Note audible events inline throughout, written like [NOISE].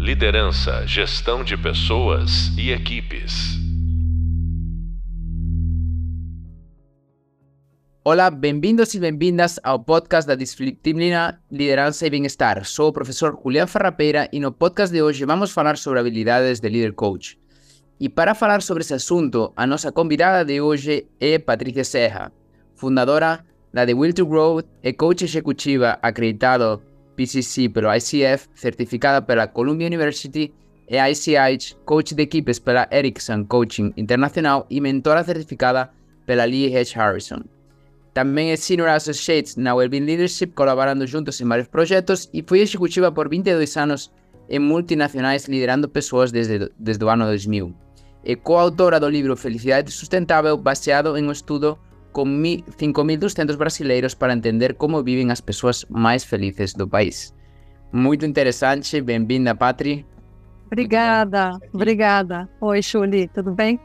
Liderança, gestão de pessoas e equipes. Olá, bem-vindos e bem-vindas ao podcast da Disciplina Liderança e Bem-Estar. Sou o professor Julián Ferrapeira e no podcast de hoje vamos falar sobre habilidades de líder coach. E para falar sobre esse assunto, a nossa convidada de hoje é Patrícia Serra, fundadora da The Will to Grow e coach executiva acreditado PCC pelo ICF, certificada pela Columbia University e ICH, coach de equipes pela Ericsson Coaching Internacional e mentora certificada pela Lee H. Harrison. Também é Senior Associate na Wellbeing Leadership, colaborando juntos em vários projetos e foi executiva por 22 anos em multinacionais liderando pessoas desde, desde o ano 2000. É coautora do livro Felicidade Sustentável, baseado em um estudo com 5.200 brasileiros para entender como vivem as pessoas mais felizes do país. Muito interessante, bem-vinda, Patri. Obrigada, obrigada. Oi, Chuli, tudo bem?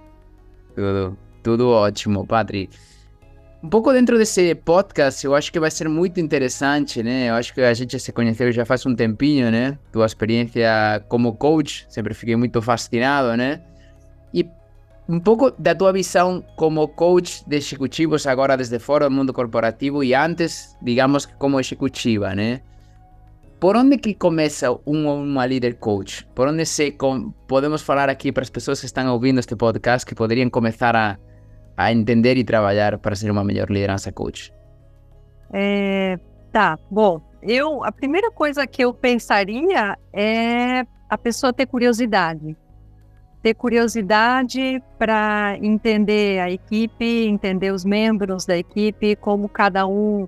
Tudo, tudo ótimo, Patri. Um pouco dentro desse podcast, eu acho que vai ser muito interessante, né? Eu acho que a gente se conheceu já faz um tempinho, né? Tua experiência como coach, sempre fiquei muito fascinado, né? Um pouco da tua visão como coach de executivos agora desde fora do mundo corporativo e antes, digamos, como executiva, né? Por onde que começa um uma líder coach? Por onde se podemos falar aqui para as pessoas que estão ouvindo este podcast que poderiam começar a, a entender e trabalhar para ser uma melhor liderança coach? É, tá, bom, eu a primeira coisa que eu pensaria é a pessoa ter curiosidade ter curiosidade para entender a equipe, entender os membros da equipe, como cada um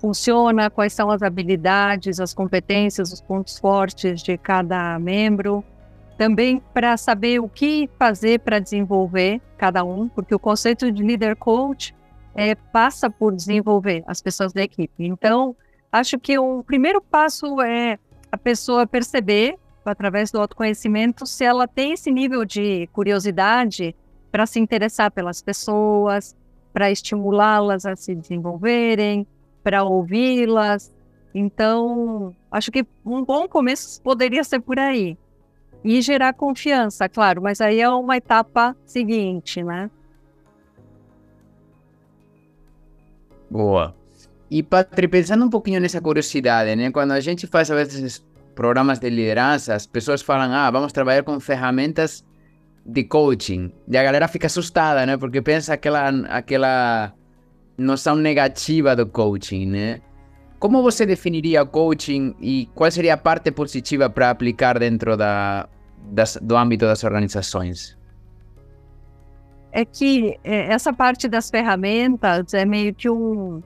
funciona, quais são as habilidades, as competências, os pontos fortes de cada membro. Também para saber o que fazer para desenvolver cada um, porque o conceito de líder coach é, passa por desenvolver as pessoas da equipe. Então, acho que o primeiro passo é a pessoa perceber através do autoconhecimento, se ela tem esse nível de curiosidade para se interessar pelas pessoas, para estimulá-las a se desenvolverem, para ouvi-las. Então, acho que um bom começo poderia ser por aí. E gerar confiança, claro, mas aí é uma etapa seguinte, né? Boa. E, Patri, pensando um pouquinho nessa curiosidade, né? Quando a gente faz, às vezes, programas de liderança, as pessoas falam, ah, vamos trabalhar com ferramentas de coaching. E a galera fica assustada, né? Porque pensa aquela, aquela noção negativa do coaching, né? Como você definiria o coaching e qual seria a parte positiva para aplicar dentro da, das, do âmbito das organizações? É que é, essa parte das ferramentas é meio que um.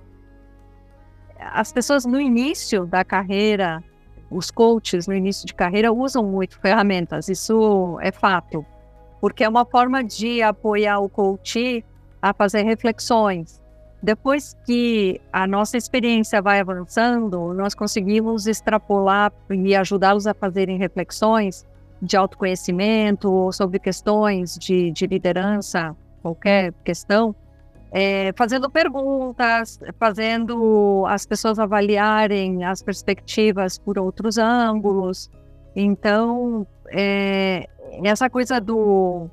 As pessoas no início da carreira os coaches no início de carreira usam muito ferramentas, isso é fato, porque é uma forma de apoiar o coach a fazer reflexões. Depois que a nossa experiência vai avançando, nós conseguimos extrapolar e ajudá-los a fazerem reflexões de autoconhecimento sobre questões de, de liderança, qualquer questão, é, fazendo perguntas, fazendo as pessoas avaliarem as perspectivas por outros ângulos. Então, é, essa coisa do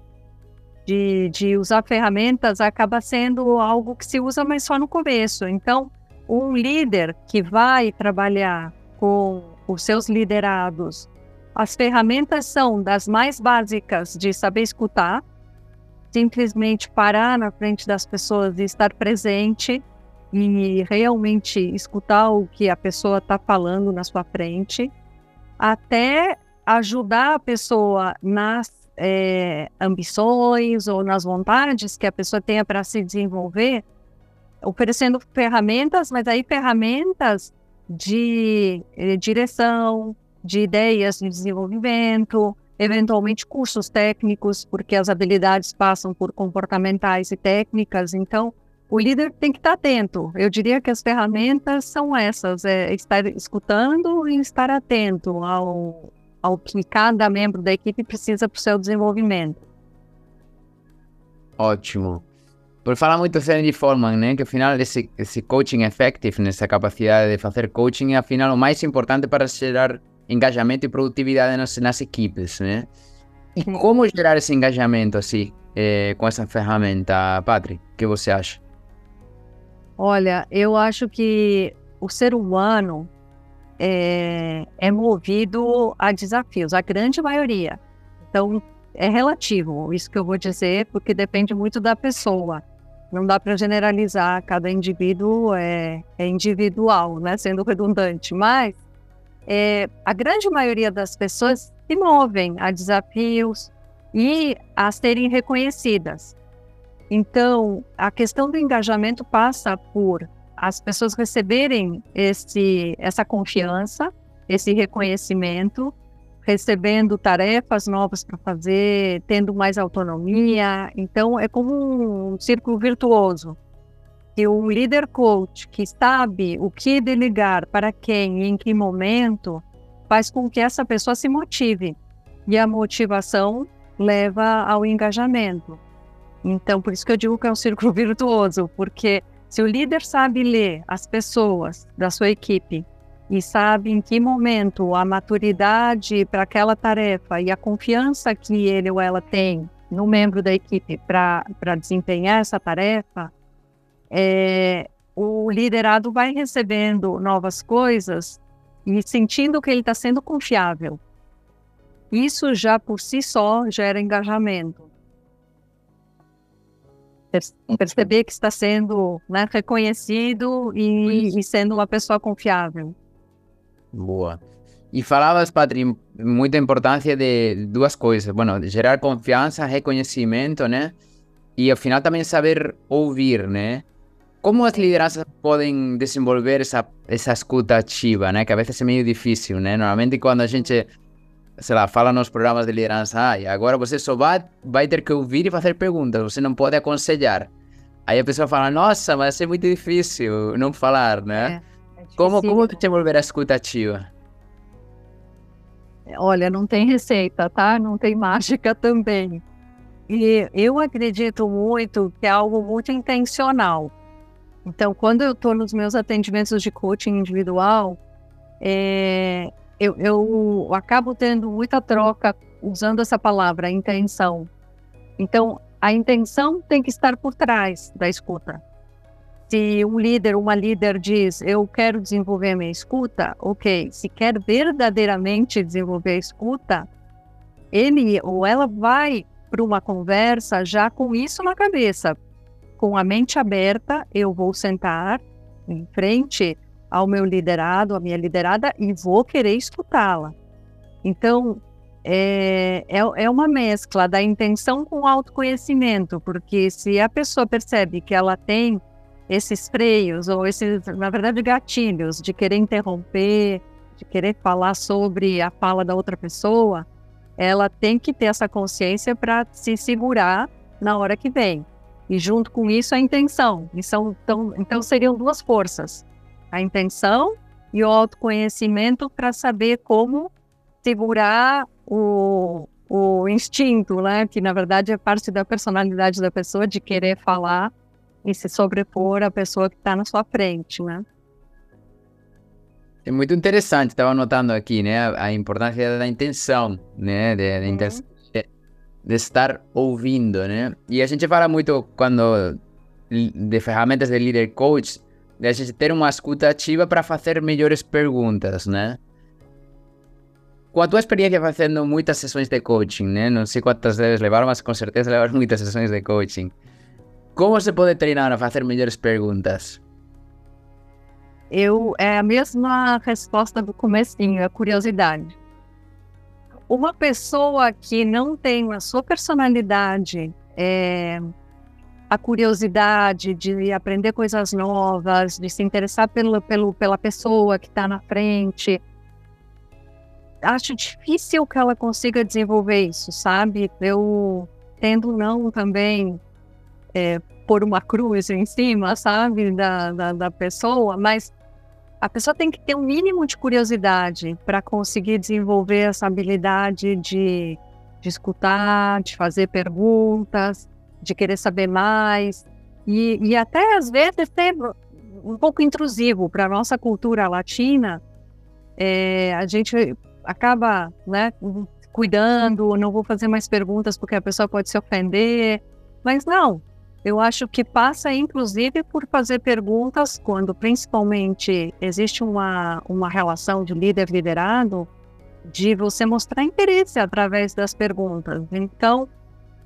de, de, usar ferramentas acaba sendo algo que se usa, mas só no começo. Então, um líder que vai trabalhar com os seus liderados, as ferramentas são das mais básicas de saber escutar, simplesmente parar na frente das pessoas e estar presente e realmente escutar o que a pessoa está falando na sua frente, até ajudar a pessoa nas é, ambições ou nas vontades que a pessoa tenha para se desenvolver, oferecendo ferramentas, mas aí ferramentas de, de eh, direção, de ideias de desenvolvimento, eventualmente cursos técnicos, porque as habilidades passam por comportamentais e técnicas, então o líder tem que estar atento. Eu diria que as ferramentas são essas, é estar escutando e estar atento ao, ao que cada membro da equipe precisa para o seu desenvolvimento. Ótimo. Por falar muito sério de Forman, né, que afinal esse, esse coaching effective, nessa capacidade de fazer coaching, é afinal o mais importante para gerar engajamento e produtividade nas, nas equipes, né? E como gerar esse engajamento assim é, com essa ferramenta, Patri? O que você acha? Olha, eu acho que o ser humano é, é movido a desafios, a grande maioria. Então, é relativo isso que eu vou dizer, porque depende muito da pessoa. Não dá para generalizar, cada indivíduo é, é, individual, né? sendo redundante, mas é, a grande maioria das pessoas se movem a desafios e a serem reconhecidas. Então, a questão do engajamento passa por as pessoas receberem esse, essa confiança, esse reconhecimento, recebendo tarefas novas para fazer, tendo mais autonomia. Então, é como um círculo virtuoso. E um líder coach que sabe o que delegar para quem e em que momento faz com que essa pessoa se motive. E a motivação leva ao engajamento. Então, por isso que eu digo que é um círculo [LAUGHS] virtuoso, porque se o líder sabe ler as pessoas da sua equipe e sabe em que momento a maturidade para aquela tarefa e a confiança que ele ou ela tem no membro da equipe para desempenhar essa tarefa, é, o liderado vai recebendo novas coisas e sentindo que ele está sendo confiável. Isso já por si só gera engajamento perceber que está sendo né, reconhecido e, e, sendo uma pessoa confiável. Boa. E falavas, Patri, muita importância de duas coisas. Bueno, gerar confiança, reconhecimento, né? E ao final também saber ouvir, né? Como as lideranças podem desenvolver essa, essa escuta ativa, né? Que a vezes é meio difícil, né? Normalmente quando a gente sei lá, fala nos programas de liderança, ah, e agora você só vai, vai ter que ouvir e fazer perguntas, você não pode aconselhar. Aí a pessoa fala, nossa, mas é muito difícil não falar, né? É, é como, como desenvolver a escuta ativa? Olha, não tem receita, tá? Não tem mágica também. E eu acredito muito que é algo muito intencional. Então, quando eu estou nos meus atendimentos de coaching individual, é, eu, eu acabo tendo muita troca usando essa palavra, intenção. Então, a intenção tem que estar por trás da escuta. Se um líder, uma líder diz, eu quero desenvolver minha escuta, ok. Se quer verdadeiramente desenvolver a escuta, ele ou ela vai para uma conversa já com isso na cabeça. Com a mente aberta, eu vou sentar em frente ao meu liderado, à minha liderada, e vou querer escutá-la. Então, é, é, é, uma mescla da intenção com o autoconhecimento, porque se a pessoa percebe que ela tem esses freios, ou esses, na verdade, gatilhos de querer interromper, de querer falar sobre a fala da outra pessoa, ela tem que ter essa consciência para se segurar na hora que vem. E junto com isso a intenção. Então, então, então seriam duas forças a intenção e o autoconhecimento para saber como segurar o, o instinto, né? Que na verdade é parte da personalidade da pessoa de querer falar e se sobrepor à pessoa que está na sua frente, né? É muito interessante, estava notando aqui, né, a importância da intenção, né, de, de, uhum. De, estar ouvindo, né? E a gente fala muito quando de ferramentas de líder coach, de a gente ter uma escuta ativa para fazer melhores perguntas, né? Com a tua experiência fazendo muitas sessões de coaching, né? Não sei quantas vezes levaram, mas com certeza levaram [LAUGHS] muitas sessões de coaching. Como se pode treinar a fazer melhores perguntas? Eu é a mesma resposta do comecinho, a curiosidade. Uma pessoa que não tem a sua personalidade é, a curiosidade de aprender coisas novas, de se interessar pelo, pelo, pela pessoa que está na frente. Acho difícil que ela consiga desenvolver isso, sabe? Eu tendo não também é, pôr uma cruz em cima, sabe, da, da, da pessoa, mas a pessoa tem que ter um mínimo de curiosidade para conseguir desenvolver essa habilidade de, de escutar, de fazer perguntas de querer saber mais, e, e até às vezes ser um pouco intrusivo para a nossa cultura latina. É, a gente acaba, né, cuidando, não vou fazer mais perguntas porque a pessoa pode se ofender. Mas não, eu acho que passa, inclusive, por fazer perguntas quando, principalmente, existe uma, uma relação de líder-liderado, de você mostrar interesse através das perguntas. Então,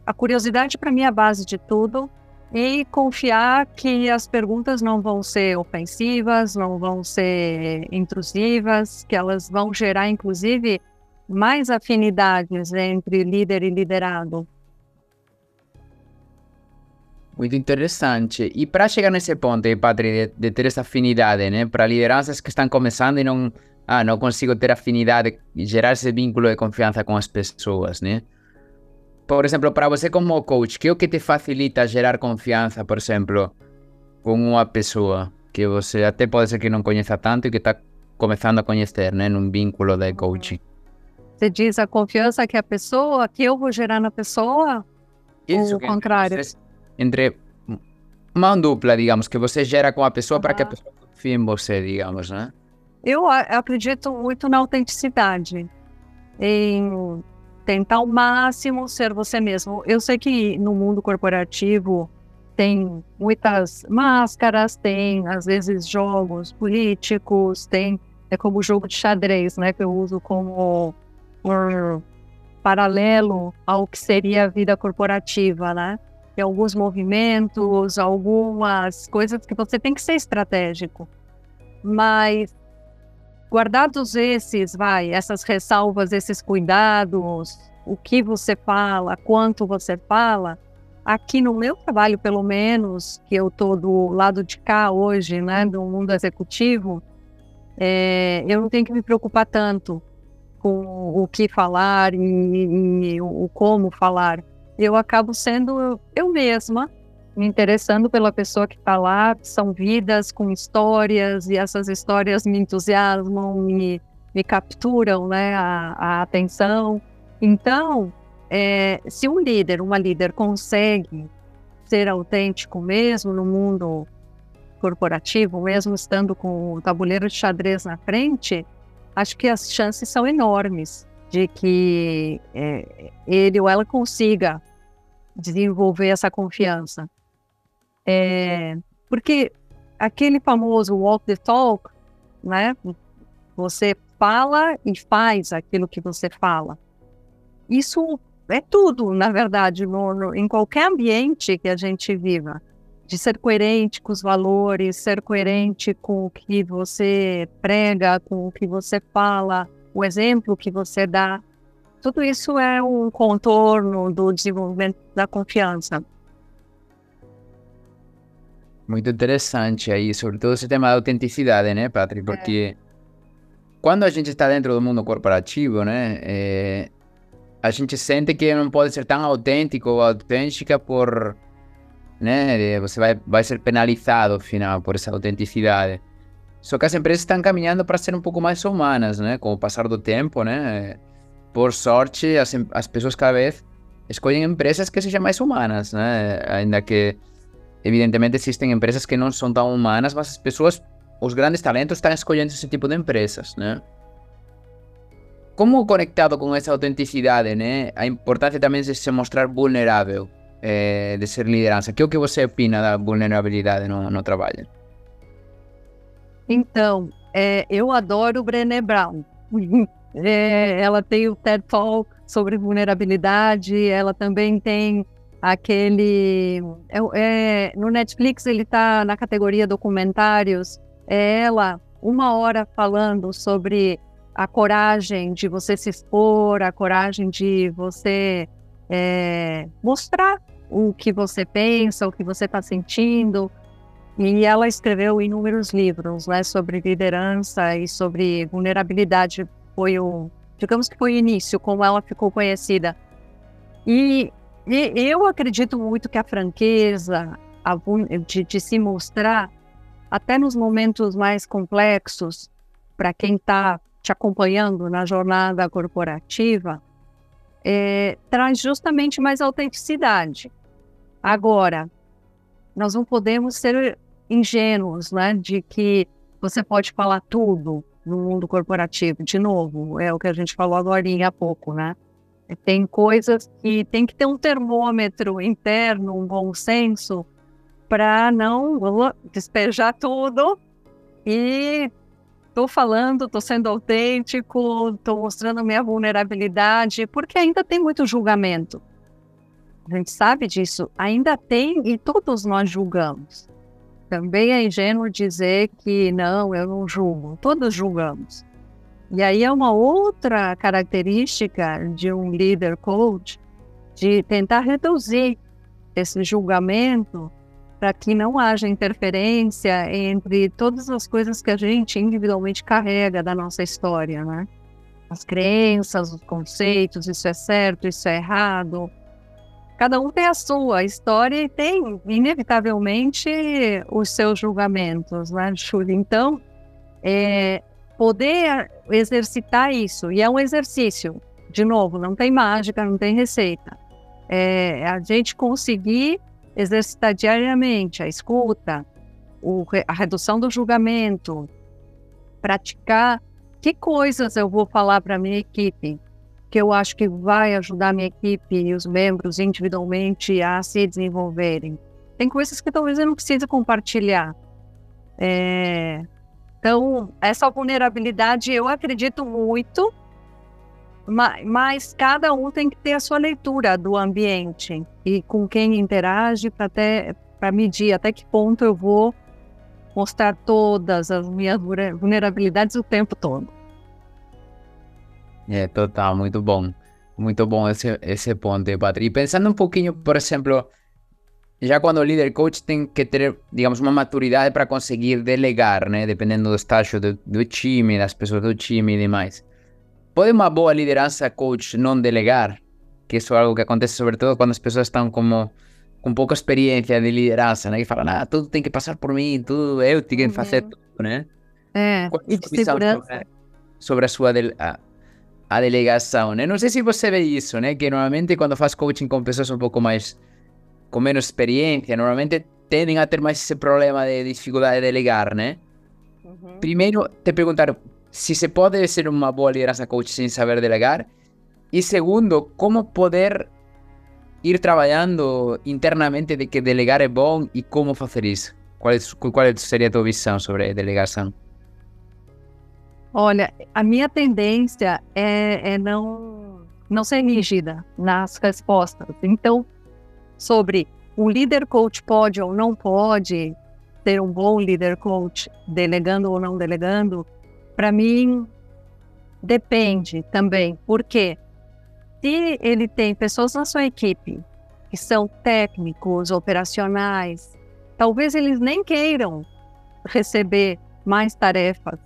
a curiosidade, para mim, é a base de tudo e confiar que as perguntas não vão ser ofensivas, não vão ser intrusivas, que elas vão gerar, inclusive, mais afinidades entre líder e liderado. Muito interessante. E para chegar nesse ponto, Patri, de, de, ter essa afinidade, né, para lideranças que estão começando e não, ah, não consigo ter afinidade e gerar esse vínculo de confiança com as pessoas, né? Por exemplo, para você como coach, que é o que te facilita gerar confiança, por exemplo, com uma pessoa que você até pode ser que não conheça tanto e que está começando a conhecer, né, num vínculo de coaching? Você diz a confiança que a pessoa, que eu vou gerar na pessoa? Isso, ou o contrário? Entre, entre uma dupla, digamos, que você gera com a pessoa uhum. para que a pessoa confie em você, digamos, né? Eu acredito muito na autenticidade, em tentar ao máximo ser você mesmo. Eu sei que no mundo corporativo tem muitas máscaras, tem às vezes jogos políticos, tem é como o jogo de xadrez, né, que eu uso como um paralelo ao que seria a vida corporativa, né? Tem alguns movimentos, algumas coisas que você tem que ser estratégico. Mas guardados esses, vai, essas ressalvas, esses cuidados, o que você fala, quanto você fala, aqui no meu trabalho, pelo menos, que eu estou do lado de cá hoje, né, do mundo executivo, é, eu não tenho que me preocupar tanto com o que falar e, e o, o como falar. Eu acabo sendo eu mesma, me interessando pela pessoa que está lá. São vidas com histórias e essas histórias me entusiasmam, me, me capturam né, a, a atenção. Então, é, se um líder, uma líder consegue ser autêntico mesmo no mundo corporativo, mesmo estando com o tabuleiro de xadrez na frente, acho que as chances são enormes de que é, ele ou ela consiga desenvolver essa confiança. É, porque aquele famoso walk the talk, né? Você fala e faz aquilo que você fala. Isso é tudo, na verdade, no, no, em qualquer ambiente que a gente viva. De ser coerente com os valores, ser coerente com o que você prega, com o que você fala, o exemplo que você dá. Tudo isso é um contorno do desenvolvimento da confiança. Muito interessante aí, sobretudo esse tema da autenticidade, né, Patri? Porque é. quando a gente está dentro do mundo corporativo, né, é, a gente sente que não pode ser tão autêntico ou autêntica por, né, você vai, vai ser penalizado, afinal, por essa autenticidade. Só que as empresas estão caminhando para ser um pouco mais humanas, né, com o passar do tempo, né. Por sorte, as, as pessoas cada vez escolhem empresas que sejam mais humanas, né, ainda que evidentemente existem empresas que não são tão humanas, mas as pessoas, os grandes talentos estão escolhendo esse tipo de empresas, né? Como conectado com essa autenticidade, né? A importância também de se mostrar vulnerável, é, de ser liderança. Que o que você opina da vulnerabilidade no, no trabalho? Então, é, eu adoro Brené Brown. [LAUGHS] É, ela tem o TED Talk sobre vulnerabilidade, ela também tem aquele. É, é, no Netflix ele está na categoria documentários. É ela, uma hora falando sobre a coragem de você se expor, a coragem de você é, mostrar o que você pensa, o que você está sentindo. E ela escreveu inúmeros livros né, sobre liderança e sobre vulnerabilidade. Foi o, digamos que foi o início, como ela ficou conhecida. E e eu acredito muito que a franqueza a, de, de, se mostrar, até nos momentos mais complexos, para quem está te acompanhando na jornada corporativa, é, traz justamente mais autenticidade. Agora, nós não podemos ser ingênuos, né, de que você pode falar tudo, no mundo corporativo. De novo, é o que a gente falou agora há pouco, né? Tem coisas que tem que ter um termômetro interno, um bom senso, para não despejar tudo e estou falando, estou sendo autêntico, estou mostrando minha vulnerabilidade, porque ainda tem muito julgamento. A gente sabe disso, ainda tem e todos nós julgamos. Também é ingênuo dizer que não, eu não julgo. Todos julgamos. E aí é uma outra característica de um líder coach de tentar reduzir esse julgamento para que não haja interferência entre todas as coisas que a gente individualmente carrega da nossa história, né? As crenças, os conceitos, isso é certo, isso é errado, Cada um tem a sua história e tem, inevitavelmente, os seus julgamentos, né, Júlia? Então, é, poder exercitar isso, e é um exercício, de novo, não tem mágica, não tem receita. É a gente conseguir exercitar diariamente a escuta, o, a redução do julgamento, praticar que coisas eu vou falar para minha equipe, que eu acho que vai ajudar minha equipe e os membros individualmente a se desenvolverem. Tem coisas que talvez eu não precise compartilhar. É... Então, essa vulnerabilidade eu acredito muito, mas, cada um tem que ter a sua leitura do ambiente e com quem interage para medir até que ponto eu vou mostrar todas as minhas vulnerabilidades o tempo todo. É, total, muito bom. Muito bom esse, esse ponto, Patrícia. E pensando um pouquinho, por exemplo, já quando o líder coach tem que ter, digamos, uma maturidade para conseguir delegar, né? Dependendo do estágio do, do, time, das pessoas do time e demais. Pode uma boa liderança coach não delegar? Que isso é algo que acontece sobretudo quando as pessoas estão como com pouca experiência de liderança, né? Que falam, ah, tudo tem que passar por mim, tudo eu tenho que uhum. fazer tudo, né? É, Qual e de segurança. Sobre, sobre a sua... De, a, a delegação, né? Não sei se você vê isso, né? Que normalmente quando faz coaching com pessoas um pouco mais com menos experiência, normalmente tendem a ter mais esse problema de dificuldade de delegar, né? Uhum. Primeiro, te perguntar se se pode ser uma boa liderança coach sem saber delegar. E segundo, como poder ir trabalhando internamente de que delegar é bom e como fazer isso? Qual, é, qual seria a tua visão sobre delegação? Olha, a minha tendência é, é não, não ser rígida nas respostas. Então, sobre o líder coach pode ou não pode ter um bom líder coach, delegando ou não delegando, para mim depende também. Porque se ele tem pessoas na sua equipe que são técnicos, operacionais, talvez eles nem queiram receber mais tarefas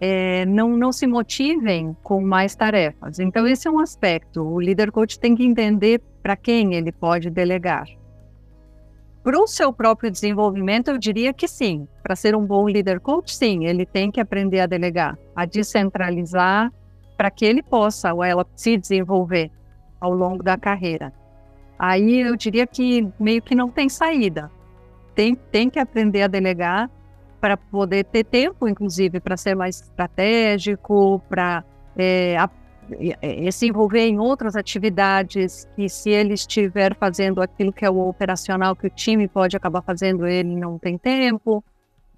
é, não, não se motivem com mais tarefas. Então, esse é um aspecto. O líder coach tem que entender para quem ele pode delegar. Para o seu próprio desenvolvimento, eu diria que sim. Para ser um bom líder coach, sim, ele tem que aprender a delegar, a descentralizar, para que ele possa ou ela se desenvolver ao longo da carreira. Aí eu diria que meio que não tem saída. Tem, tem que aprender a delegar para poder ter tempo, inclusive, para ser mais estratégico, para é, é, se envolver em outras atividades que se ele estiver fazendo aquilo que é o operacional que o time pode acabar fazendo, ele não tem tempo.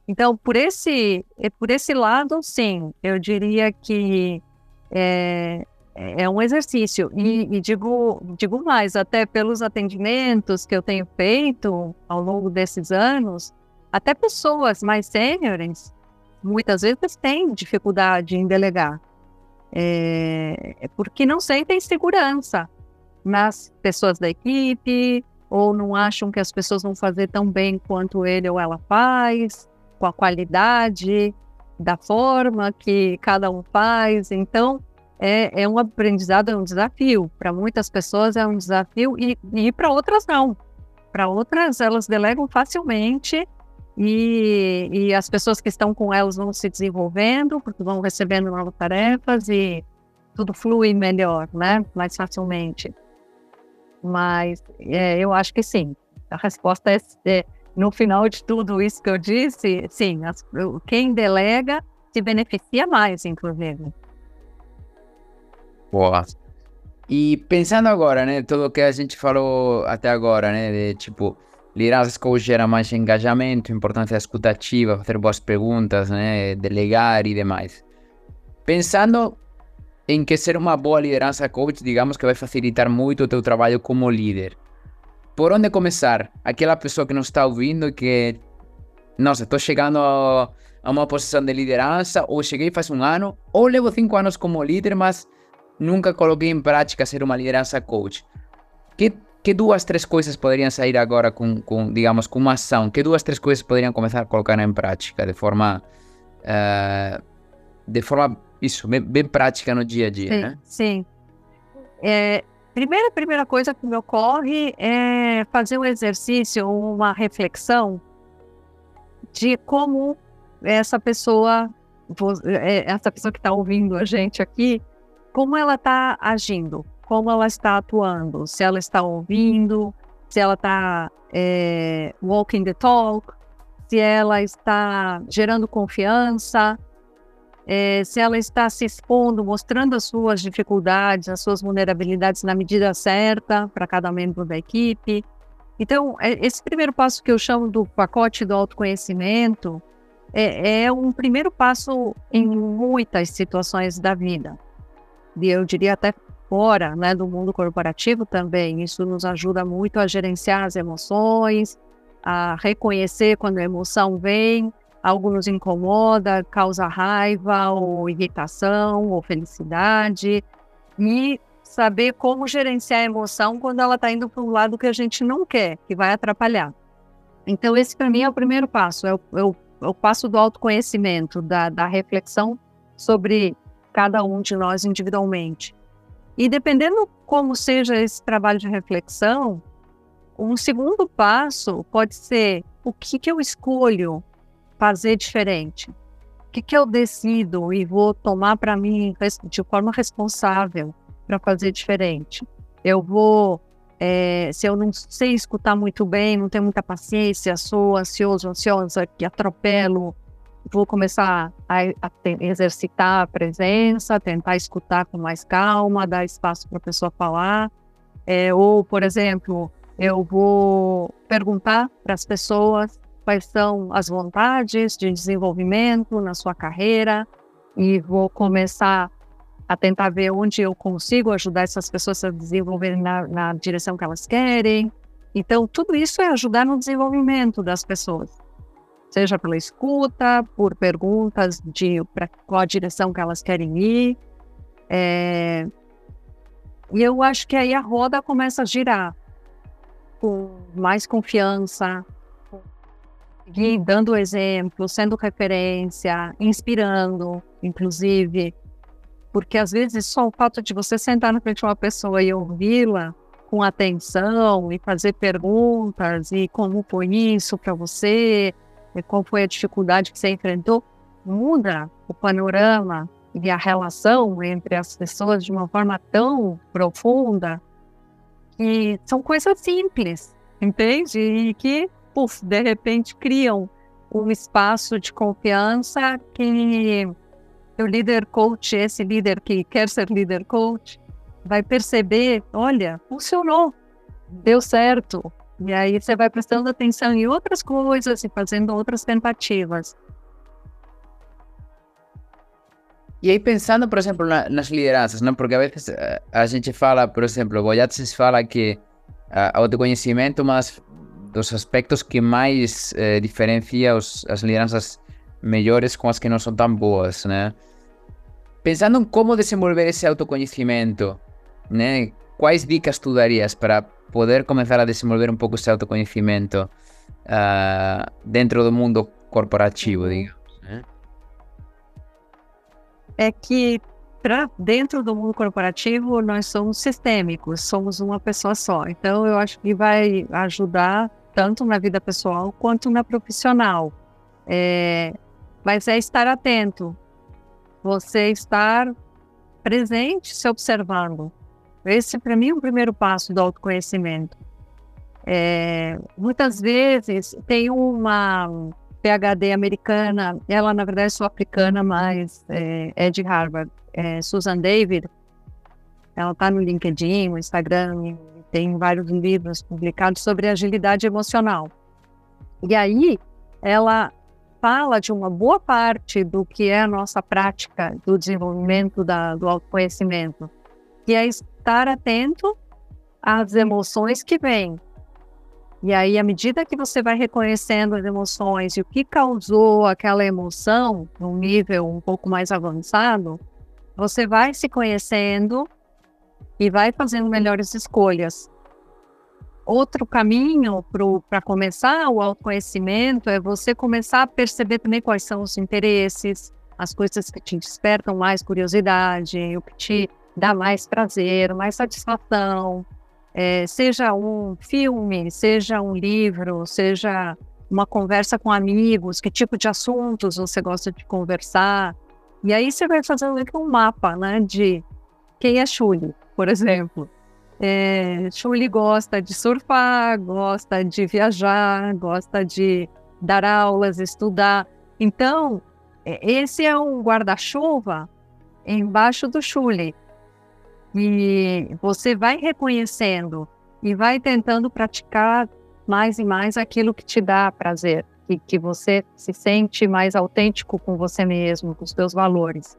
Então, por esse, é, por esse lado, sim, eu diria que é, é um exercício. E, e, digo, digo mais, até pelos atendimentos que eu tenho feito ao longo desses anos, até pessoas mais sêniores, muitas vezes têm dificuldade em delegar, é, é, porque não sentem segurança nas pessoas da equipe, ou não acham que as pessoas vão fazer tão bem quanto ele ou ela faz, com a qualidade, da forma que cada um faz. Então, é, é um aprendizado, é um desafio. Para muitas pessoas é um desafio e, e para outras não. Para outras, elas delegam facilmente e, e as pessoas que estão com elas vão se desenvolvendo, porque vão recebendo novas tarefas e tudo flui melhor, né? Mais facilmente. Mas é, eu acho que sim. A resposta é, é, no final de tudo isso que eu disse, sim, as, quem delega se beneficia mais, inclusive. Boa. E pensando agora, né, tudo que a gente falou até agora, né, de tipo, liderança coach gera mais engajamento, importância escutativa, fazer boas perguntas, né, delegar e demais. Pensando em que ser uma boa liderança coach, digamos que vai facilitar muito o teu trabalho como líder. Por onde começar? Aquela pessoa que não está ouvindo e que, nossa, estou chegando a, a uma posição de liderança, ou cheguei faz um ano, ou levo cinco anos como líder, mas nunca coloquei em prática ser uma liderança coach. Que, que duas, três coisas poderiam sair agora com, com, digamos, com uma ação? Que duas, três coisas poderiam começar a colocar em prática de forma, uh, de forma, isso, bem, bem, prática no dia a dia, sim, né? Sim. É, primeira, primeira coisa que me ocorre é fazer um exercício, uma reflexão de como essa pessoa, é, essa pessoa que está ouvindo a gente aqui, como ela está agindo, como ela está atuando, se ela está ouvindo, se ela está é, walking the talk, se ela está gerando confiança, é, se ela está se expondo, mostrando as suas dificuldades, as suas vulnerabilidades na medida certa para cada membro da equipe. Então, é, esse primeiro passo que eu chamo do pacote do autoconhecimento é, é um primeiro passo em muitas situações da vida e eu diria até fora né, do mundo corporativo também. Isso nos ajuda muito a gerenciar as emoções, a reconhecer quando a emoção vem, algo nos incomoda, causa raiva ou irritação ou felicidade, e saber como gerenciar a emoção quando ela está indo para um lado que a gente não quer, que vai atrapalhar. Então, esse para mim é o primeiro passo, é o, é o, passo do autoconhecimento, da, da reflexão sobre cada um de nós individualmente. E dependendo como seja esse trabalho de reflexão, um segundo passo pode ser o que, que eu escolho fazer diferente? O que, que eu decido e vou tomar para mim de forma responsável para fazer diferente? Eu vou, é, se eu não sei escutar muito bem, não tenho muita paciência, sou ansioso, ansiosa, que atropelo vou começar a, a exercitar a presença, tentar escutar com mais calma, dar espaço para a pessoa falar. É, ou, por exemplo, eu vou perguntar para as pessoas quais são as vontades de desenvolvimento na sua carreira e vou começar a tentar ver onde eu consigo ajudar essas pessoas a desenvolver na, na direção que elas querem. Então, tudo isso é ajudar no desenvolvimento das pessoas seja pela escuta, por perguntas de para qual direção que elas querem ir. É, e eu acho que aí a roda começa a girar com mais confiança, e dando exemplo, sendo referência, inspirando, inclusive, porque às vezes só o fato de você sentar na frente de uma pessoa e ouvi-la com atenção e fazer perguntas e como foi isso para você, qual foi a dificuldade que você enfrentou, muda o panorama e a relação entre as pessoas de uma forma tão profunda que são coisas simples, entende? E que, puf, de repente criam um espaço de confiança que o líder coach, esse líder que quer ser líder coach, vai perceber, olha, funcionou, deu certo, e aí você vai prestando atenção em outras coisas e fazendo outras tentativas. E aí pensando, por exemplo, na, nas lideranças, não? porque a vezes a, eh, a gente fala, por exemplo, o Boyatzes fala que uh, autoconhecimento mas dos aspectos que mais uh, diferencia os, as lideranças melhores com as que não são tão boas, né? Pensando em como desenvolver esse autoconhecimento, né? Quais dicas tu darias para poder começar a desenvolver um pouco esse autoconhecimento uh, dentro do mundo corporativo, digamos. Né? É que para dentro do mundo corporativo nós somos sistêmicos, somos uma pessoa só. Então eu acho que vai ajudar tanto na vida pessoal quanto na profissional. É, mas é estar atento, você estar presente, se observando. Esse, para mim, é o primeiro passo do autoconhecimento. É, muitas vezes tem uma, PhD americana, ela na verdade é sul-africana, mas é, é, de Harvard, é Susan David. Ela está no LinkedIn, no Instagram, tem vários livros publicados sobre agilidade emocional. E aí, ela fala de uma boa parte do que é a nossa prática do desenvolvimento da, do autoconhecimento, que é estar atento às emoções que vêm. E aí, à medida que você vai reconhecendo as emoções e o que causou aquela emoção, num nível um pouco mais avançado, você vai se conhecendo e vai fazendo melhores escolhas. Outro caminho para começar o autoconhecimento é você começar a perceber também quais são os interesses, as coisas que te despertam mais curiosidade, o que te dá mais prazer, mais satisfação. É, seja um filme, seja um livro, seja uma conversa com amigos, que tipo de assuntos você gosta de conversar. E aí você vai fazendo um mapa né, de quem é Chuli, por exemplo. É, Chuli gosta de surfar, gosta de viajar, gosta de dar aulas, estudar. Então, é, esse é um guarda-chuva embaixo do Chuli. E você vai reconhecendo e vai tentando praticar mais e mais aquilo que te dá prazer, que, que você se sente mais autêntico com você mesmo, com os seus valores.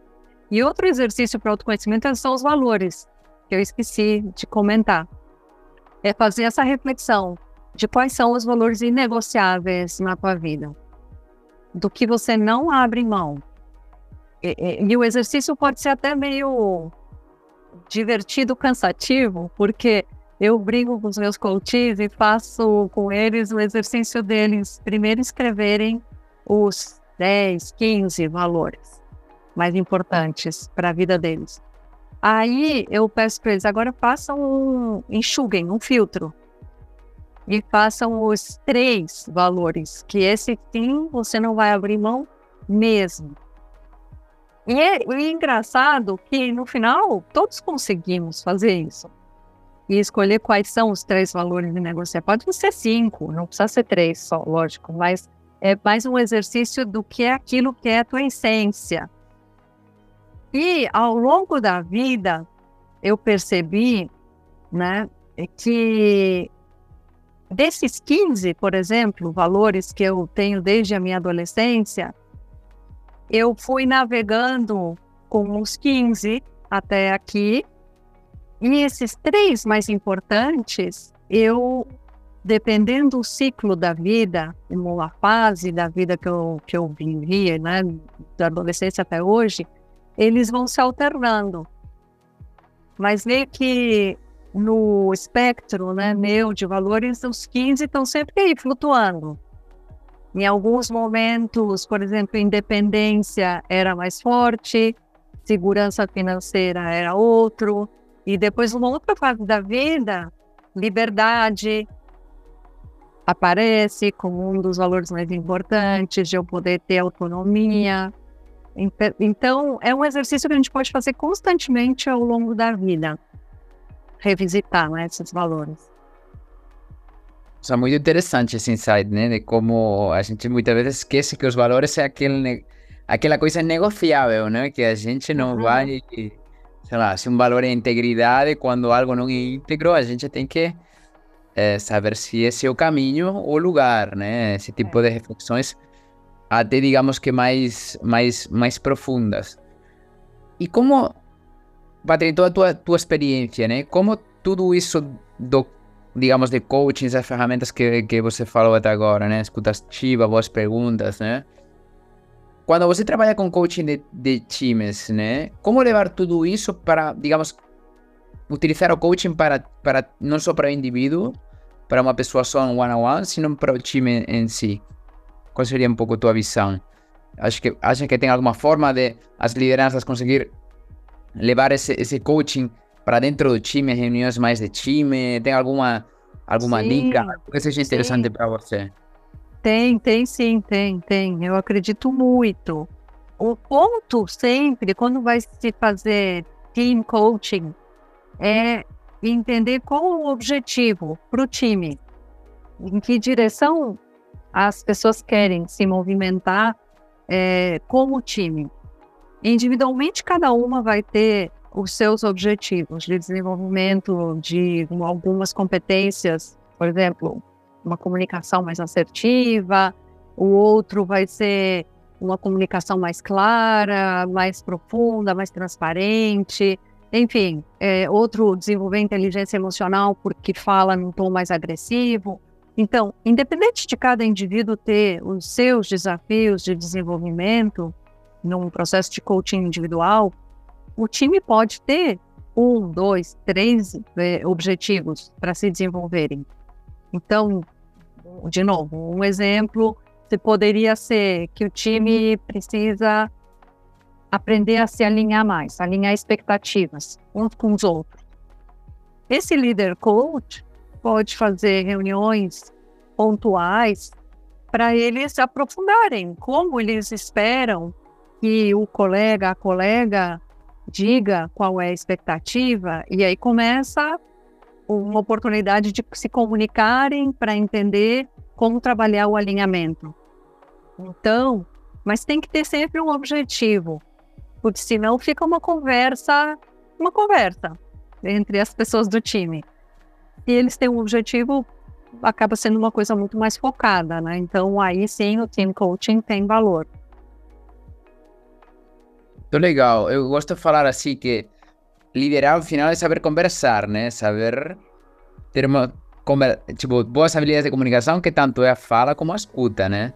E outro exercício para autoconhecimento são os valores que eu esqueci de comentar. É fazer essa reflexão de quais são os valores inegociáveis na tua vida, do que você não abre mão. E, e, e o exercício pode ser até meio divertido, cansativo, porque eu brigo com os meus coaches e faço com eles o exercício deles primeiro escreverem os 10, 15 valores mais importantes para a vida deles. Aí eu peço para eles, agora façam um, enxuguem, um filtro. E façam os três valores, que esse sim você não vai abrir mão mesmo. E é, é engraçado que no final todos conseguimos fazer isso. E escolher quais são os três valores de negociar. Pode ser cinco, não precisa ser três só, lógico, mas é mais um exercício do que é aquilo que é a tua essência. E ao longo da vida, eu percebi né, que desses 15, por exemplo, valores que eu tenho desde a minha adolescência, eu fui navegando com os 15 até aqui. E esses três mais importantes, eu, dependendo do ciclo da vida, uma fase da vida que eu, que eu vivi, né, da adolescência até hoje, eles vão se alternando. Mas meio que no espectro né, meu de valores, os 15 estão sempre aí flutuando. Em alguns momentos, por exemplo, independência era mais forte, segurança financeira era outro, e depois, uma outra fase da vida, liberdade aparece como um dos valores mais importantes, de eu poder ter autonomia. Então, é um exercício que a gente pode fazer constantemente ao longo da vida, revisitar né, esses valores. Isso é muito interessante esse insight, né? De como a gente muitas vezes esquece que os valores é aquele, aquela coisa negociável, né? Que a gente não uhum. vai, sei lá, se um valor é integridade, quando algo não é íntegro, a gente tem que é, saber se esse é o caminho ou o lugar, né? Esse tipo de reflexões até digamos que mais, mais, mais profundas. E como, Patrícia, toda a tua, tua experiência, né? Como tudo isso do, digamos, de coaching, as ferramentas que, que você falou até agora, né? Escutas ativa, boas perguntas, né? Quando você trabalha com coaching de, de times, né? Como levar tudo isso para, digamos, utilizar o coaching para, para não só para o indivíduo, para uma pessoa só um one-on-one, -on para o time em si? Qual seria um pouco a tua visão? Acho que, acha que tem alguma forma de as lideranças conseguir levar esse, esse coaching para dentro do time, reuniões mais de time? Tem alguma, alguma sim, dica que seja interessante para você? Tem, tem sim, tem, tem. Eu acredito muito. O ponto sempre, quando vai se fazer team coaching, é entender qual o objetivo para o time. Em que direção as pessoas querem se movimentar é, como time. Individualmente, cada uma vai ter os seus objetivos de desenvolvimento de algumas competências, por exemplo, uma comunicação mais assertiva, o outro vai ser uma comunicação mais clara, mais profunda, mais transparente. Enfim, é, outro desenvolver inteligência emocional porque fala num tom mais agressivo. Então, independente de cada indivíduo ter os seus desafios de desenvolvimento num processo de coaching individual, o time pode ter um, dois, três é, objetivos para se desenvolverem. Então, de novo, um exemplo poderia ser que o time precisa aprender a se alinhar mais, alinhar expectativas uns com os outros. Esse líder coach pode fazer reuniões pontuais para eles aprofundarem como eles esperam que o colega, a colega diga qual é a expectativa e aí começa uma oportunidade de se comunicarem para entender como trabalhar o alinhamento. Então, mas tem que ter sempre um objetivo, porque senão fica uma conversa, uma conversa entre as pessoas do time. E eles têm um objetivo, acaba sendo uma coisa muito mais focada, né? Então, aí sim, o team coaching tem valor. Muito legal. Eu gosto de falar assim que liderar, no final, é saber conversar, né? Saber ter uma... Tipo, boas habilidades de comunicação, que tanto é a fala como a escuta, né?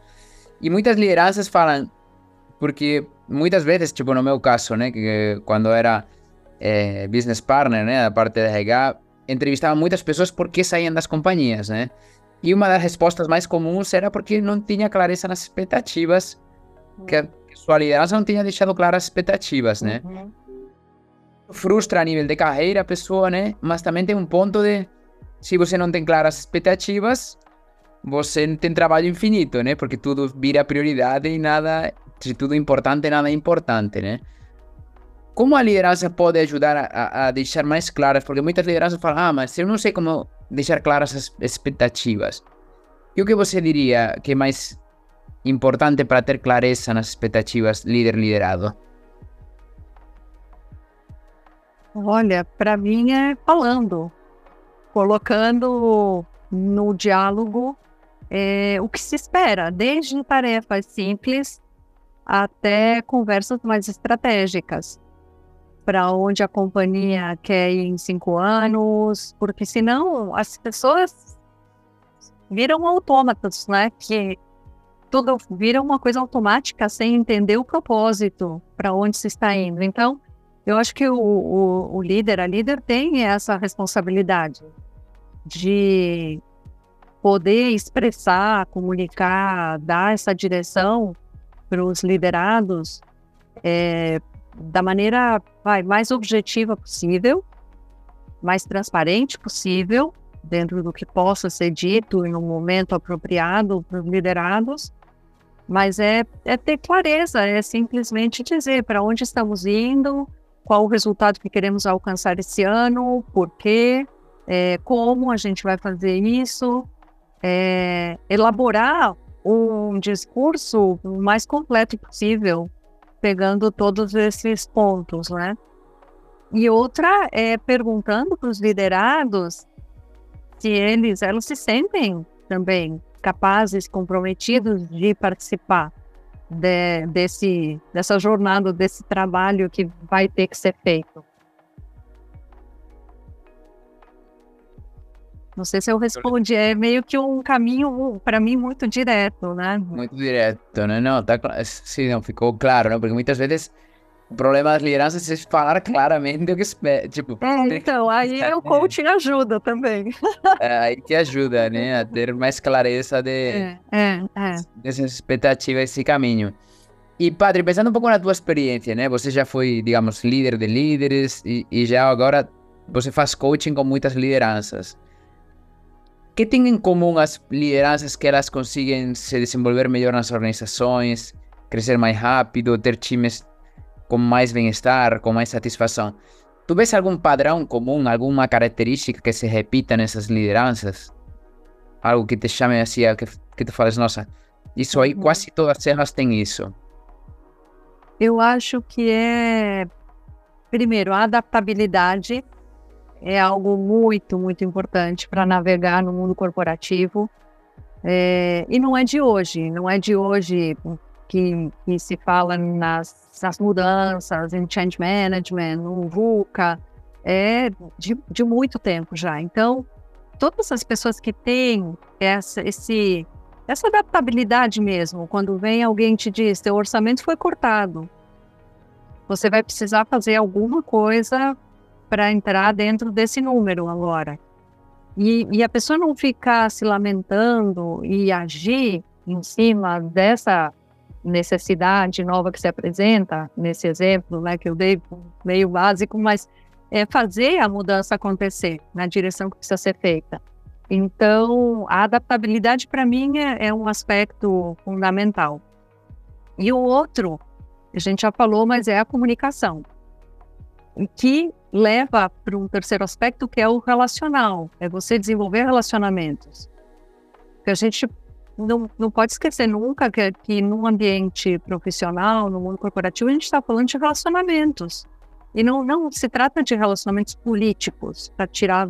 E muitas lideranças falam, porque muitas vezes, tipo no meu caso, né, que quando era é, business partner, né, da parte da RH, entrevistava muitas pessoas porque saíam das companhias, né? E uma das respostas mais comuns era porque não tinha clareza nas expectativas, que a sua liderança não tinha deixado claras as expectativas, né? Uhum. Frustra a nível de carreira a pessoa, né? Mas também tem um ponto de se você não tem claras expectativas, você tem trabalho infinito, né? Porque tudo vira prioridade e nada, se tudo é importante, nada é importante, né? Como a liderança pode ajudar a, a deixar mais claras? Porque muitas lideranças falam, ah, mas eu não sei como deixar claras as expectativas. E o que você diria que é mais importante para ter clareza nas expectativas líder-liderado? Olha, para mim é falando, colocando no diálogo é, o que se espera, desde tarefas simples até conversas mais estratégicas, para onde a companhia quer ir em cinco anos, porque senão as pessoas viram autômatos, né? Que tudo vira uma coisa automática sem entender o propósito, para onde se está indo. Então, eu acho que o, o, o líder, a líder tem essa responsabilidade de poder expressar, comunicar, dar essa direção para os liderados é, da maneira vai, mais objetiva possível, mais transparente possível, dentro do que possa ser dito em um momento apropriado para os liderados, mas é, é ter clareza, é simplesmente dizer para onde estamos indo, qual o resultado que queremos alcançar esse ano, por quê, é, como a gente vai fazer isso, é, elaborar um discurso o mais completo possível, pegando todos esses pontos, né? E outra é perguntando para os liderados se eles, elas se sentem também capazes, comprometidos de participar de, desse, dessa jornada, desse trabalho que vai ter que ser feito. Não sei se eu respondi, é meio que um caminho, para mim, muito direto, né? Muito direto, né? Não, tá, sim, não, ficou claro, né? Porque muitas vezes o problema das lideranças é falar claramente o que espera. Tipo, é, então, aí o coaching ajuda também. É, aí te ajuda, né? A ter mais clareza de, é, é, é. dessas expectativas, esse caminho. E, Padre, pensando um pouco na tua experiência, né? Você já foi, digamos, líder de líderes e, e já agora você faz coaching com muitas lideranças que tem em comum as lideranças que elas conseguem se desenvolver melhor nas organizações, crescer mais rápido, ter times com mais bem-estar, com mais satisfação? Tu vês algum padrão comum, alguma característica que se repita nessas lideranças? algo que te chame assim, que, que tu fales, nossa, isso aí, Uhum. quase todas elas têm isso. Eu acho que é, primeiro, a adaptabilidade é algo muito, muito importante para navegar no mundo corporativo. É, e não é de hoje, não é de hoje que, que se fala nas, nas mudanças, em change management, no VUCA, é de, de muito tempo já. Então, todas as pessoas que têm essa, esse, essa adaptabilidade mesmo, quando vem alguém te diz, teu orçamento foi cortado, você vai precisar fazer alguma coisa para entrar dentro desse número agora. E, e, a pessoa não ficar se lamentando e agir em cima dessa necessidade nova que se apresenta, nesse exemplo né, que eu dei, meio básico, mas é fazer a mudança acontecer na direção que precisa ser feita. Então, a adaptabilidade para mim é, é um aspecto fundamental. E o outro, a gente já falou, mas é a comunicação, que leva para um terceiro aspecto que é o relacional, é você desenvolver relacionamentos. Que a gente não, não pode esquecer nunca que, que num ambiente profissional, no mundo corporativo, a gente está falando de relacionamentos. E não, não se trata de relacionamentos políticos para tirar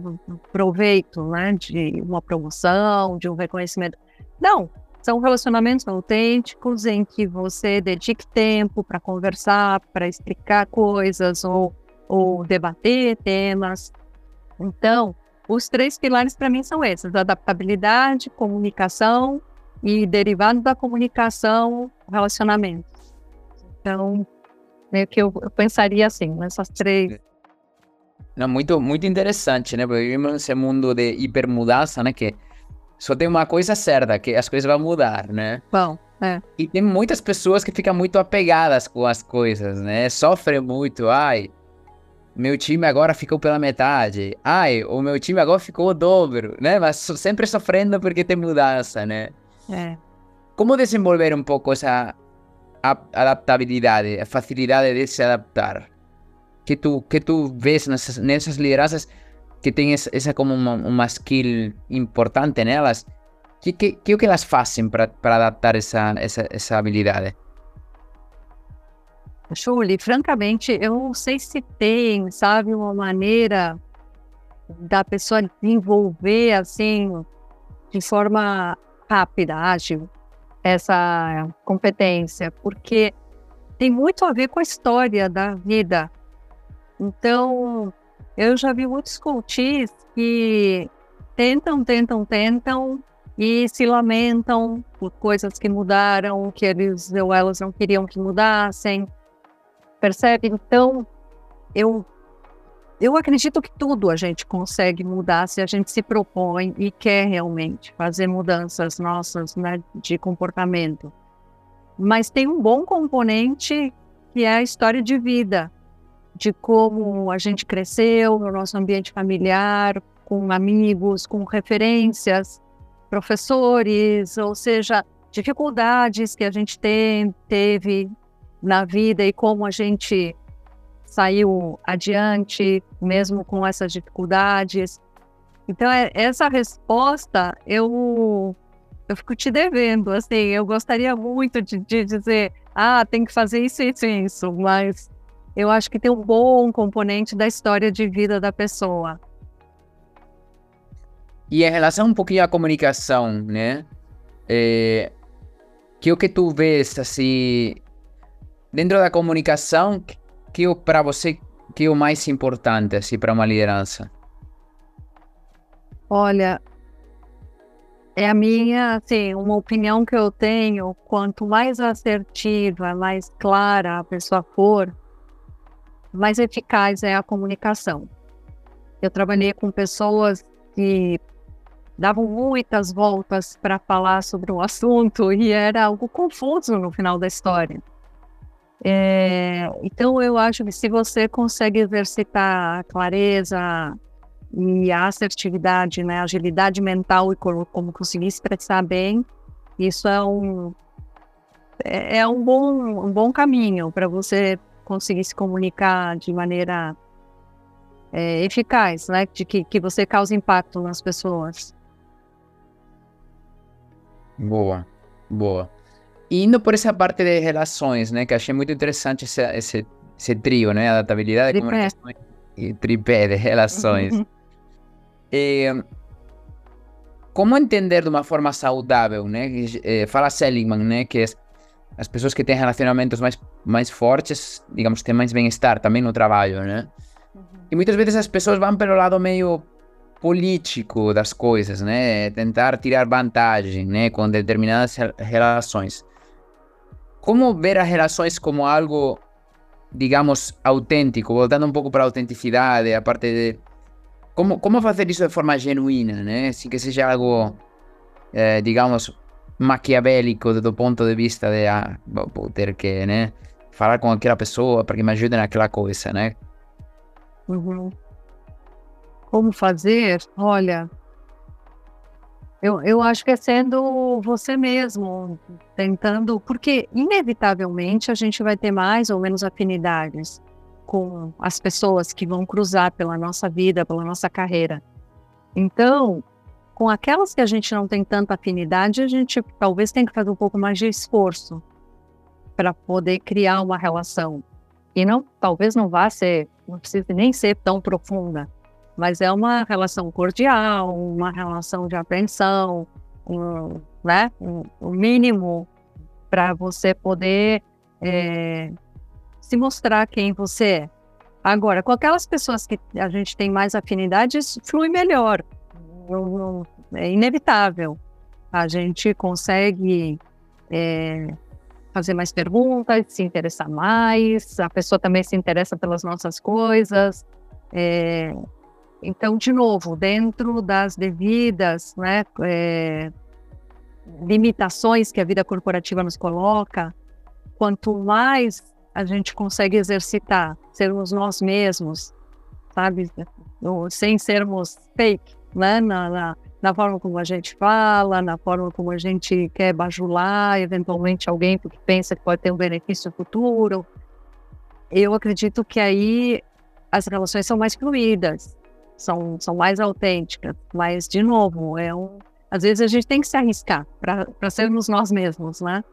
proveito né, de uma promoção, de um reconhecimento. Não, são relacionamentos autênticos em que você dedique tempo para conversar, para explicar coisas ou, ou debater temas. Então, os três pilares para mim são esses: adaptabilidade, comunicação e derivado da comunicação, relacionamentos. Então, meio que eu, eu, pensaria assim, nessas três. Não, muito, muito interessante, né? Porque vivemos nesse mundo de hipermudança, né? Que só tem uma coisa certa, que as coisas vão mudar, né? Bom, é. E tem muitas pessoas que ficam muito apegadas com as coisas, né? Sofrem muito, ai, meu time agora ficou pela metade, ai, o meu time agora ficou o dobro, né? Mas sempre sofrendo porque tem mudança, né? É. Como desenvolver um pouco essa adaptabilidade, a facilidade de se adaptar? Que tu, que tu vês nessas, nessas lideranças que têm essa como uma, uma skill importante nelas? Que, que, que o que elas fazem para adaptar essa, essa, essa habilidade? Julie, francamente, eu não sei se tem, sabe, uma maneira da pessoa desenvolver assim de forma rápida, ágil, essa competência, porque tem muito a ver com a história da vida. Então, eu já vi muitos coaches que tentam, tentam, tentam e se lamentam por coisas que mudaram, que eles ou elas não queriam que mudassem. Percebe? Então, eu eu acredito que tudo a gente consegue mudar se a gente se propõe e quer realmente fazer mudanças nossas né, de comportamento. Mas tem um bom componente que é a história de vida, de como a gente cresceu no nosso ambiente familiar, com amigos, com referências, professores, ou seja, dificuldades que a gente tem, teve na vida e como a gente saiu adiante, mesmo com essas dificuldades. Então, é, essa resposta eu, eu fico te devendo. Assim, eu gostaria muito de, de dizer, ah, tem que fazer isso, isso isso, mas eu acho que tem um bom componente da história de vida da pessoa. E em relação um pouquinho à comunicação, né? É, que o que tu vês, assim, dentro da comunicação, que é para você que é o mais importante assim para uma liderança? Olha, é a minha, assim, uma opinião que eu tenho, quanto mais assertiva, mais clara a pessoa for, mais eficaz é a comunicação. Eu trabalhei com pessoas que davam muitas voltas para falar sobre o assunto e era algo confuso no final da história. É, então, eu acho que se você consegue exercitar a clareza e a assertividade, né, a agilidade mental e como, como conseguir expressar bem, isso é um, é, é um, bom, um bom caminho para você conseguir se comunicar de maneira é, eficaz, né, de que, que você cause impacto nas pessoas. Boa, boa. Indo por essa parte de relações, né, que achei muito interessante esse, esse, esse trio, né, adaptabilidade, Tripé. comunicação e tripé de relações. Eh, como entender de uma forma saudável, né? eh, fala Seligman, né? Que as- as pessoas que têm relacionamentos mais, mais fortes, digamos, têm mais bem-estar também no trabalho, né? E muitas vezes as pessoas vão pelo lado meio político das coisas, né? Tentar tirar vantagem, né? Com determinadas re- relações. Como ver as relações como algo, digamos, autêntico, voltando um pouco para a autenticidade, a parte de como, como fazer isso de forma genuína, né? Sem que seja algo, eh, digamos, maquiavélico do ponto de vista de, ah, vou ter que, né? Falar com aquela pessoa para que me ajude naquela coisa, né? Como fazer? Olha, eu, eu acho que é sendo você mesmo, tentando, porque inevitavelmente a gente vai ter mais ou menos afinidades com as pessoas que vão cruzar pela nossa vida, pela nossa carreira. Então, com aquelas que a gente não tem tanta afinidade, a gente talvez tenha que fazer um pouco mais de esforço para poder criar uma relação. E não, talvez não vá ser, não precisa nem ser tão profunda, mas é uma relação cordial, uma relação de apreensão, um, né? Um, um mínimo para você poder é, se mostrar quem você é. Agora, com aquelas pessoas que a gente tem mais afinidade, isso flui melhor. É inevitável. A gente consegue é, fazer mais perguntas, se interessar mais, a pessoa também se interessa pelas nossas coisas. É, então, de novo, dentro das devidas né, é, limitações que a vida corporativa nos coloca, quanto mais a gente consegue exercitar, sermos nós mesmos, sabe, sem sermos fake, né, na, na, na forma como a gente fala, na forma como a gente quer bajular, eventualmente alguém porque pensa que pode ter um benefício futuro. Eu acredito que aí as relações são mais fluídas, são, são mais autênticas, mas, de novo, é um, às vezes a gente tem que se arriscar para sermos nós mesmos, né?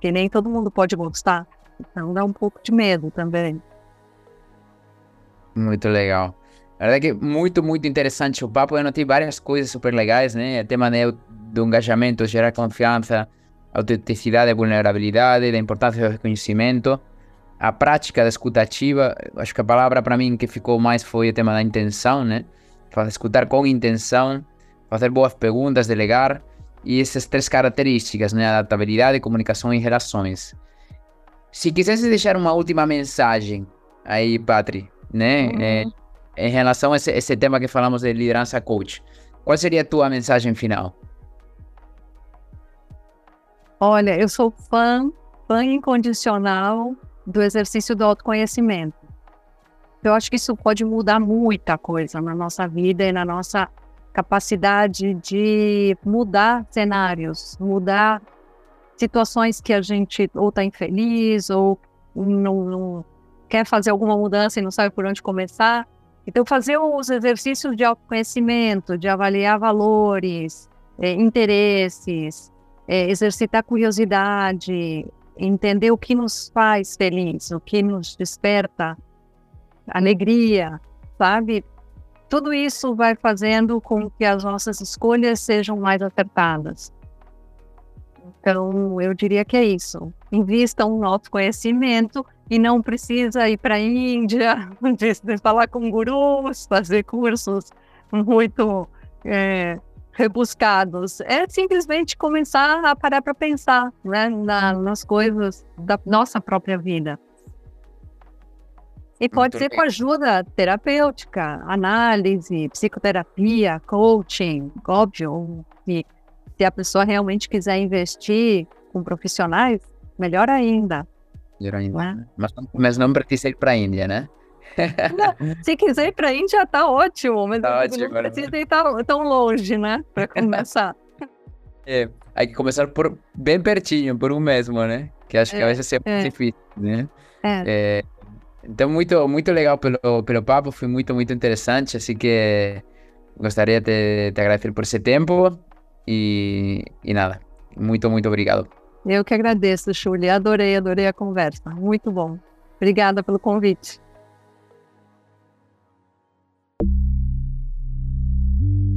Que nem todo mundo pode gostar, então dá um pouco de medo também. Muito legal. A verdade é que muito, muito interessante o papo. Eu notei várias coisas super legais, né? O tema de, do engajamento, gerar confiança, autenticidade, vulnerabilidade, da importância do reconhecimento, a prática da escutativa. Acho que a palavra para mim que ficou mais foi o tema da intenção, né? Fazer escutar com intenção, fazer boas perguntas, delegar e essas três características, né? Adaptabilidade, comunicação e relações. Se quisesse deixar uma última mensagem aí, Patri, né? Uhum. eh, em relação a esse, esse tema que falamos de liderança coach, qual seria a tua mensagem final? Olha, eu sou fã, fã incondicional do exercício do autoconhecimento. Eu acho que isso pode mudar muita coisa na nossa vida e na nossa capacidade de mudar cenários, mudar situações que a gente ou está infeliz ou não, não quer fazer alguma mudança e não sabe por onde começar. Então, fazer os exercícios de autoconhecimento, de avaliar valores, eh, interesses, é, exercitar curiosidade, entender o que nos faz feliz, o que nos desperta alegria, sabe? Tudo isso vai fazendo com que as nossas escolhas sejam mais acertadas. Então, eu diria que é isso. Invistam no autoconhecimento e não precisa ir para a Índia, [LAUGHS] falar com gurus, fazer cursos muito é, rebuscados. É simplesmente começar a parar para pensar né, na, nas coisas da nossa própria vida. E pode Muito ser com ajuda terapêutica, análise, psicoterapia, coaching, óbvio. E se a pessoa realmente quiser investir com profissionais, melhor ainda. Melhor ainda, Ué. né? Mas, mas não precisa ir para a Índia, né? [LAUGHS] Se quiser ir para a Índia, tá ótimo, mas Tá não ótimo, né? precisa ir tão, longe, né? Para [LAUGHS] começar. É, hay que começar por bem pertinho, por um mesmo, né? Que acho que É, vezes é muito é. difícil, né? É. É, então, muito, muito legal pelo, pelo papo, foi muito, muito interessante, assim que gostaria de te agradecer por esse tempo E, e nada, muito, muito obrigado. Eu que agradeço, Chuli. Adorei, adorei a conversa. Muito bom. Obrigada pelo convite.